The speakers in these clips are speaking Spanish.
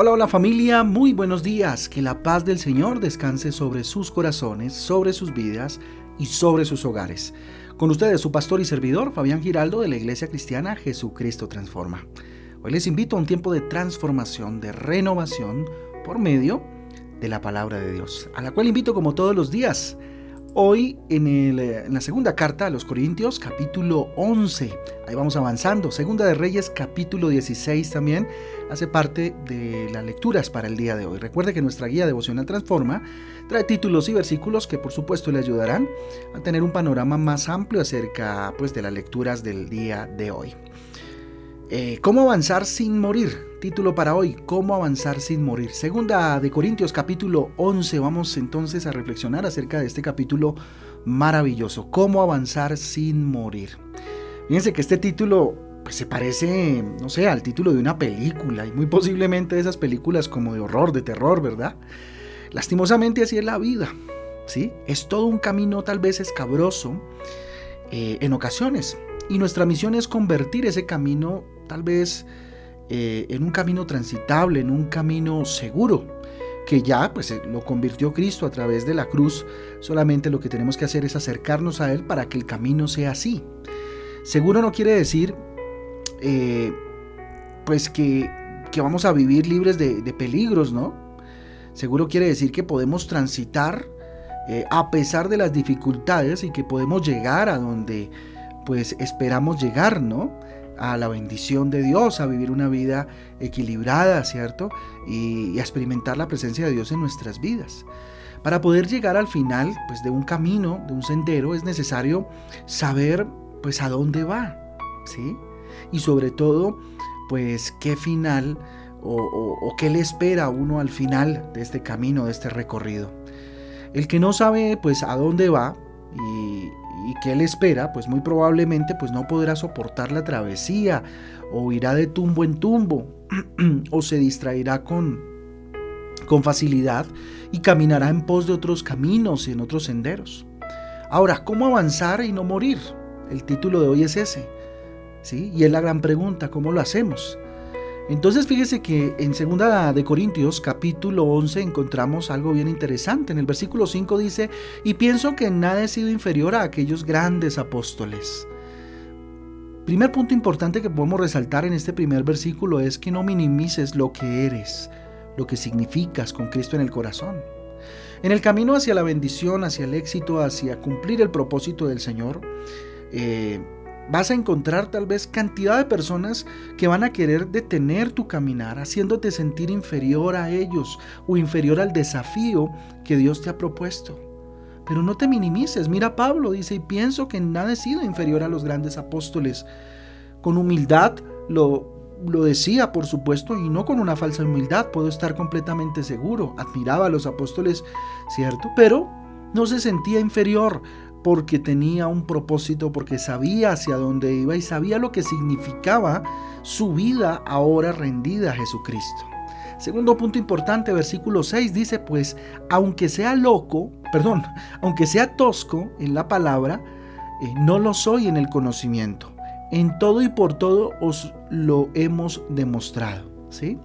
Hola, hola familia, muy buenos días. Que la paz del Señor descanse sobre sus corazones, sobre sus vidas y sobre sus hogares. Con ustedes su pastor y servidor, Fabián Giraldo de la Iglesia Cristiana Jesucristo Transforma. Hoy les invito a un tiempo de transformación, de renovación por medio de la palabra de Dios, a la cual invito como todos los días Hoy eh, en, la segunda carta a los Corintios, capítulo 11, ahí vamos avanzando. Segunda de Reyes, capítulo 16 también, hace parte de las lecturas para el día de hoy. Recuerde que nuestra guía devocional Transforma trae títulos y versículos que por supuesto le ayudarán a tener un panorama más amplio acerca pues, de las lecturas del día de hoy. Eh, ¿Cómo avanzar sin morir? Título para hoy, ¿Cómo avanzar sin morir? Segunda de Corintios capítulo 11, vamos entonces a reflexionar acerca de este capítulo maravilloso, ¿Cómo avanzar sin morir? Fíjense que este título pues, se parece, no sé, al título de una película y muy posiblemente de esas películas como de horror, de terror, ¿verdad? Lastimosamente así es la vida, ¿sí? Es todo un camino tal vez escabroso eh, en ocasiones y nuestra misión es convertir ese camino tal vez eh, en un camino transitable, en un camino seguro, que ya pues eh, lo convirtió Cristo a través de la cruz. Solamente lo que tenemos que hacer es acercarnos a Él para que el camino sea así. Seguro no quiere decir eh, pues que, vamos a vivir libres de, peligros, ¿no? Seguro quiere decir que podemos transitar a pesar de las dificultades y que podemos llegar a donde pues esperamos llegar, ¿no? a la bendición de Dios, a vivir una vida equilibrada, ¿cierto? Y, a experimentar la presencia de Dios en nuestras vidas. Para poder llegar al final, pues de un camino, de un sendero, es necesario saber, pues a dónde va, ¿sí? Y sobre todo, pues qué final o, o qué le espera a uno al final de este camino, de este recorrido. El que no sabe, pues a dónde va y, y que él espera, pues muy probablemente pues no podrá soportar la travesía o irá de tumbo en tumbo o se distraerá con, con facilidad y caminará en pos de otros caminos y en otros senderos. Ahora, ¿cómo avanzar y no morir? El título de hoy es ese. ¿sí? Y es la gran pregunta, ¿cómo lo hacemos? Entonces fíjese que en 2 de Corintios capítulo 11 encontramos algo bien interesante. En el versículo 5 dice, y pienso que nada he sido inferior a aquellos grandes apóstoles. Primer punto importante que podemos resaltar en este primer versículo es que no minimices lo que eres, lo que significas con Cristo en el corazón. En el camino hacia la bendición, hacia el éxito, hacia cumplir el propósito del Señor, eh, vas a encontrar tal vez cantidad de personas que van a querer detener tu caminar, haciéndote sentir inferior a ellos o inferior al desafío que Dios te ha propuesto. Pero no te minimices. Mira Pablo dice, y pienso que nada he sido inferior a los grandes apóstoles. Con humildad lo, lo decía, por supuesto, y no con una falsa humildad, puedo estar completamente seguro. Admiraba a los apóstoles, ¿cierto? Pero no se sentía inferior porque tenía un propósito, porque sabía hacia dónde iba y sabía lo que significaba su vida ahora rendida a Jesucristo. Segundo punto importante, versículo 6 dice, pues, aunque sea loco, perdón, aunque sea tosco en la palabra, eh, no lo soy en el conocimiento. En todo y por todo os lo hemos demostrado. ¿sí?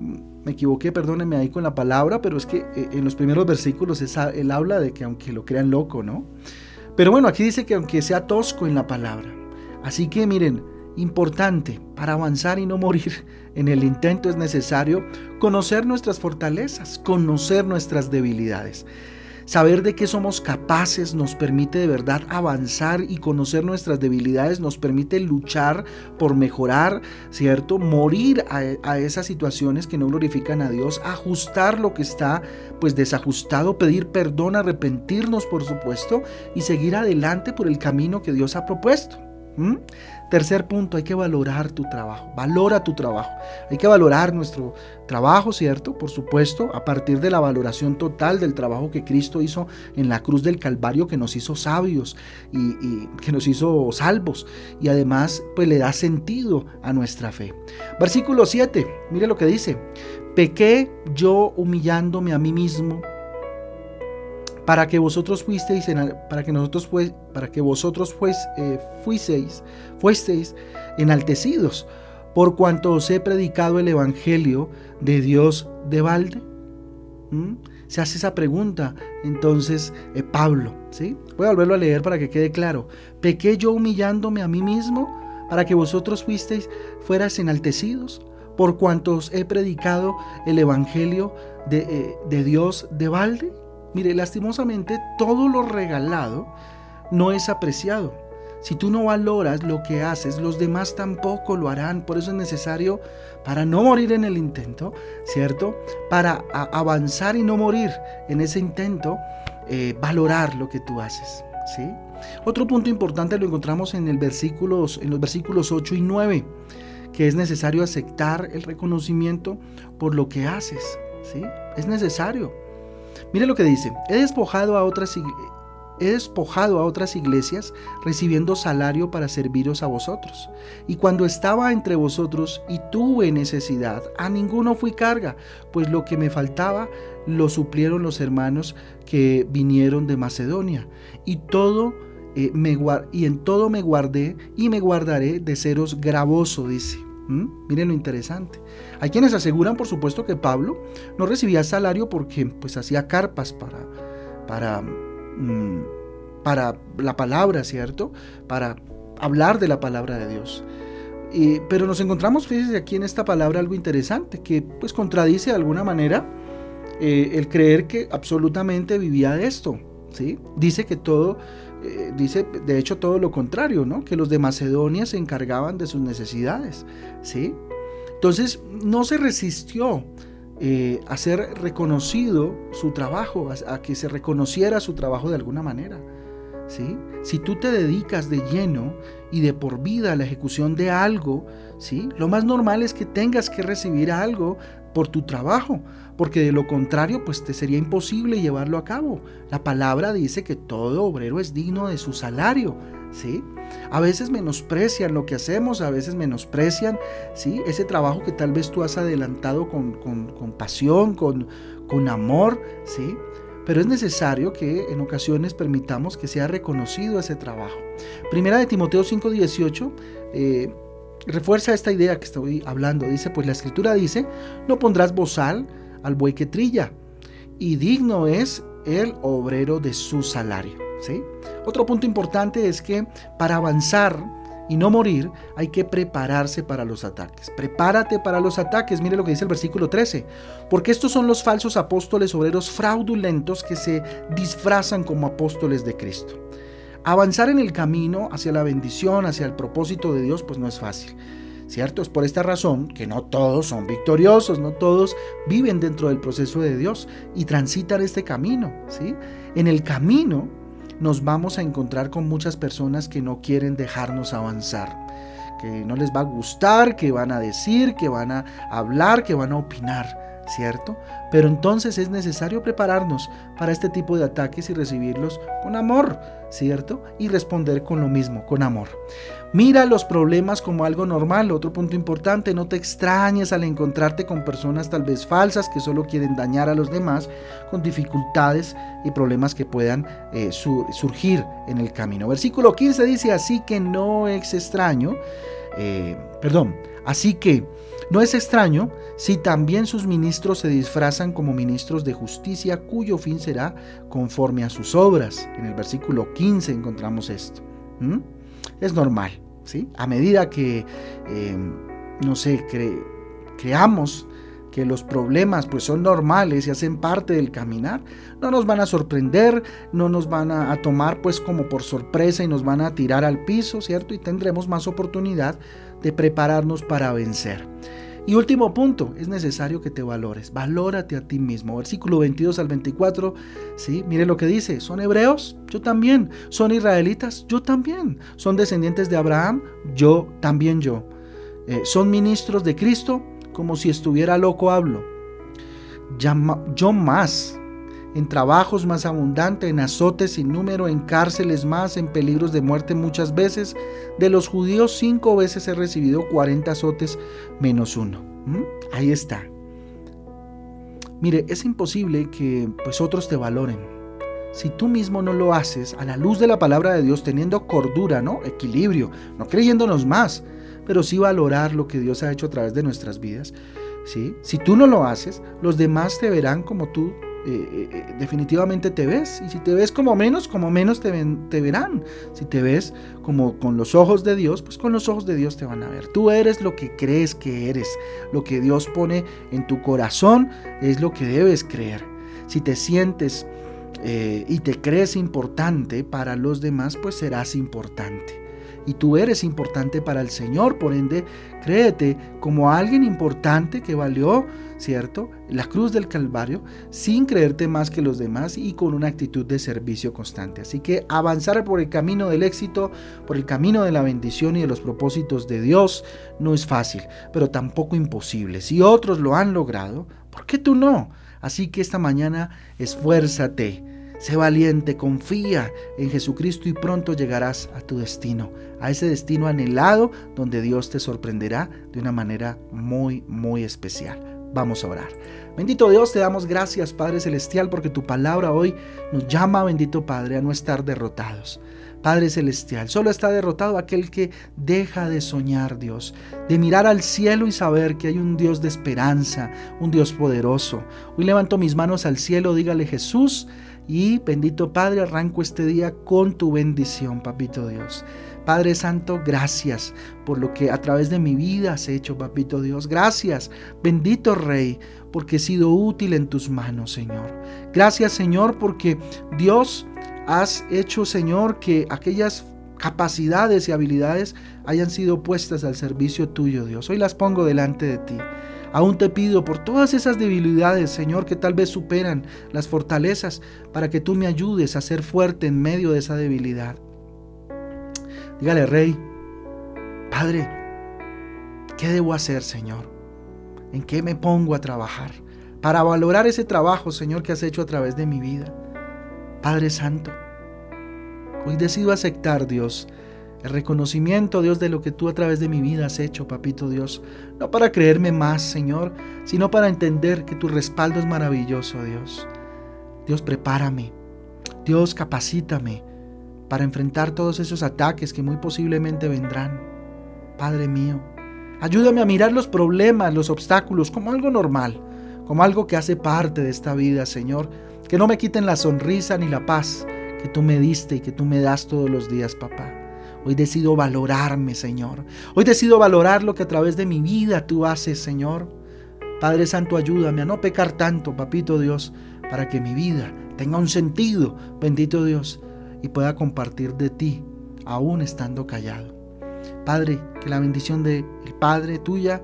Me equivoqué, perdónenme ahí con la palabra, pero es que eh, en los primeros versículos él habla de que aunque lo crean loco, ¿no? Pero bueno, aquí dice que aunque sea tosco en la palabra. Así que miren, importante, para avanzar y no morir en el intento es necesario conocer nuestras fortalezas, conocer nuestras debilidades. Saber de qué somos capaces nos permite de verdad avanzar y conocer nuestras debilidades nos permite luchar por mejorar, ¿cierto? Morir a, esas situaciones que no glorifican a Dios, ajustar lo que está pues desajustado, pedir perdón, arrepentirnos por supuesto y seguir adelante por el camino que Dios ha propuesto. Tercer punto, hay que valorar tu trabajo. Valora tu trabajo. Hay que valorar nuestro trabajo, ¿cierto? Por supuesto, a partir de la valoración total del trabajo que Cristo hizo en la cruz del Calvario, que nos hizo sabios y, que nos hizo salvos. Y además, pues le da sentido a nuestra fe. Versículo 7, mire lo que dice. Pequé yo humillándome a mí mismo para que vosotros fuisteis, para que nosotros para que vosotros fuisteis, fuisteis enaltecidos, por cuanto os he predicado el Evangelio de Dios de balde? ¿Mm? Se hace esa pregunta entonces eh, Pablo. ¿sí? Voy a volverlo a leer para que quede claro. ¿Pequé yo humillándome a mí mismo para que vosotros fuisteis, fueras enaltecidos? Por cuanto os he predicado el Evangelio de, eh, de Dios de balde. Mire, lastimosamente todo lo regalado no es apreciado. Si tú no valoras lo que haces, los demás tampoco lo harán. Por eso es necesario, para no morir en el intento, ¿cierto? Para avanzar y no morir en ese intento, eh, valorar lo que tú haces. ¿sí? Otro punto importante lo encontramos en, el versículos, en los versículos 8 y 9, que es necesario aceptar el reconocimiento por lo que haces. ¿sí? Es necesario. Mire lo que dice, he despojado a otras iglesias recibiendo salario para serviros a vosotros. Y cuando estaba entre vosotros y tuve necesidad, a ninguno fui carga, pues lo que me faltaba lo suplieron los hermanos que vinieron de Macedonia. Y todo eh, me y en todo me guardé y me guardaré de seros gravoso, dice. ¿Mm? Miren lo interesante. Hay quienes aseguran, por supuesto, que Pablo no recibía salario porque pues hacía carpas para, para, mm, para la palabra, ¿cierto? Para hablar de la palabra de Dios. pero nos encontramos, fíjense aquí en esta palabra algo interesante que pues contradice de alguna manera eh, el creer que absolutamente vivía de esto. ¿sí? Dice que todo, eh, dice de hecho todo lo contrario, ¿no? que los de Macedonia se encargaban de sus necesidades. ¿sí? Entonces no se resistió eh, a ser reconocido su trabajo, a, que se reconociera su trabajo de alguna manera. Si tú te dedicas de lleno y de por vida a la ejecución de algo, ¿sí? lo más normal es que tengas que recibir algo por tu trabajo, porque de lo contrario, pues te sería imposible llevarlo a cabo. La palabra dice que todo obrero es digno de su salario, ¿sí? A veces menosprecian lo que hacemos, a veces menosprecian, ¿sí? Ese trabajo que tal vez tú has adelantado con, con pasión, con, con amor, ¿sí? Pero es necesario que en ocasiones permitamos que sea reconocido ese trabajo. Primera de Timoteo 5:18 eh, refuerza esta idea que estoy hablando. Dice, pues la escritura dice, no pondrás bozal al buey que trilla, y digno es el obrero de su salario. ¿sí? Otro punto importante es que para avanzar y no morir, hay que prepararse para los ataques. Prepárate para los ataques. Mire lo que dice el versículo 13. Porque estos son los falsos apóstoles obreros fraudulentos que se disfrazan como apóstoles de Cristo. Avanzar en el camino hacia la bendición, hacia el propósito de Dios, pues no es fácil. ¿Cierto? Es por esta razón que no todos son victoriosos, no todos viven dentro del proceso de Dios y transitan este camino, ¿sí? En el camino nos vamos a encontrar con muchas personas que no quieren dejarnos avanzar, que no les va a gustar, que van a decir, que van a hablar, que van a opinar. ¿Cierto? Pero entonces es necesario prepararnos para este tipo de ataques y recibirlos con amor, ¿cierto? Y responder con lo mismo, con amor. Mira los problemas como algo normal. Otro punto importante, no te extrañes al encontrarte con personas tal vez falsas que solo quieren dañar a los demás con dificultades y problemas que puedan eh, surgir en el camino. Versículo 15 dice, así que no es extraño, eh, perdón, así que no es extraño si también sus ministros se disfrazan como ministros de justicia cuyo fin será conforme a sus obras. En el versículo 15 encontramos esto es normal, ¿sí? A medida que, em, no sé, creamos que los problemas pues son normales y hacen parte del caminar, no nos van a sorprender, no nos van a, tomar pues como por sorpresa y nos van a tirar al piso, ¿cierto? Y tendremos más oportunidad de prepararnos para vencer. Y último punto, es necesario que te valores. Valórate a ti mismo. Versículo 22 al 24, ¿sí? Mire lo que dice. ¿Son hebreos? Yo también. ¿Son israelitas? Yo también. ¿Son descendientes de Abraham? Yo también yo. Eh, ¿Son ministros de Cristo? Como si estuviera loco hablo. yo más en trabajos más abundante, en azotes sin número, en cárceles más, en peligros de muerte muchas veces. De los judíos cinco veces he recibido 40 azotes menos uno. ¿Mm? Ahí está. Mire, es imposible que pues otros te valoren. Si tú mismo no lo haces a la luz de la palabra de Dios, teniendo cordura, ¿no? Equilibrio, no creyéndonos más, pero sí valorar lo que Dios ha hecho a través de nuestras vidas. ¿sí? Si tú no lo haces, los demás te verán como tú eh, eh, eh, definitivamente te ves. Y si te ves como menos, como menos te, te verán. Si te ves como con los ojos de Dios, pues con los ojos de Dios te van a ver. Tú eres lo que crees que eres. Lo que Dios pone en tu corazón es lo que debes creer. Si te sientes y te crees importante para los demás, pues serás importante y tú eres importante para el Señor, por ende, créete como alguien importante que valió, ¿cierto? La cruz del Calvario, sin creerte más que los demás y con una actitud de servicio constante. Así que avanzar por el camino del éxito, por el camino de la bendición y de los propósitos de Dios no es fácil, pero tampoco imposible. Si otros lo han logrado, ¿por qué tú no? Así que esta mañana esfuérzate Sé valiente, confía en Jesucristo y pronto llegarás a tu destino, a ese destino anhelado donde Dios te sorprenderá de una manera muy, muy especial. Vamos a orar. Bendito Dios, te damos gracias, Padre Celestial, porque tu palabra hoy nos llama, bendito Padre, a no estar derrotados. Padre Celestial, solo está derrotado aquel que deja de soñar, Dios, de mirar al cielo y saber que hay un Dios de esperanza, un Dios poderoso. Hoy levanto mis manos al cielo, dígale Jesús, y bendito Padre, arranco este día con tu bendición, Papito Dios. Padre Santo, gracias por lo que a través de mi vida has hecho, Papito Dios. Gracias, bendito Rey, porque he sido útil en tus manos, Señor. Gracias, Señor, porque Dios has hecho, Señor, que aquellas capacidades y habilidades hayan sido puestas al servicio tuyo, Dios. Hoy las pongo delante de ti. Aún te pido por todas esas debilidades, Señor, que tal vez superan las fortalezas, para que tú me ayudes a ser fuerte en medio de esa debilidad. Dígale, Rey, Padre, ¿qué debo hacer, Señor? ¿En qué me pongo a trabajar? Para valorar ese trabajo, Señor, que has hecho a través de mi vida. Padre Santo, hoy decido aceptar, Dios, el reconocimiento, Dios, de lo que tú a través de mi vida has hecho, papito Dios. No para creerme más, Señor, sino para entender que tu respaldo es maravilloso, Dios. Dios, prepárame. Dios, capacítame para enfrentar todos esos ataques que muy posiblemente vendrán. Padre mío, ayúdame a mirar los problemas, los obstáculos como algo normal, como algo que hace parte de esta vida, Señor. Que no me quiten la sonrisa ni la paz que tú me diste y que tú me das todos los días, papá. Hoy decido valorarme, Señor. Hoy decido valorar lo que a través de mi vida tú haces, Señor. Padre Santo, ayúdame a no pecar tanto, papito Dios, para que mi vida tenga un sentido, bendito Dios, y pueda compartir de ti, aún estando callado. Padre, que la bendición del Padre tuya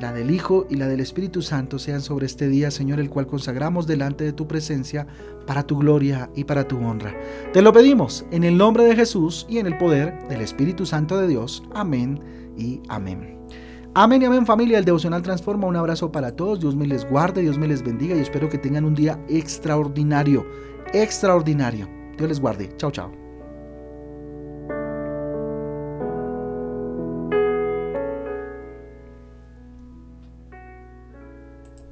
la del Hijo y la del Espíritu Santo sean sobre este día, Señor, el cual consagramos delante de tu presencia para tu gloria y para tu honra. Te lo pedimos en el nombre de Jesús y en el poder del Espíritu Santo de Dios. Amén y amén. Amén y amén familia, el devocional transforma. Un abrazo para todos, Dios me les guarde, Dios me les bendiga y espero que tengan un día extraordinario, extraordinario. Dios les guarde. Chao, chao.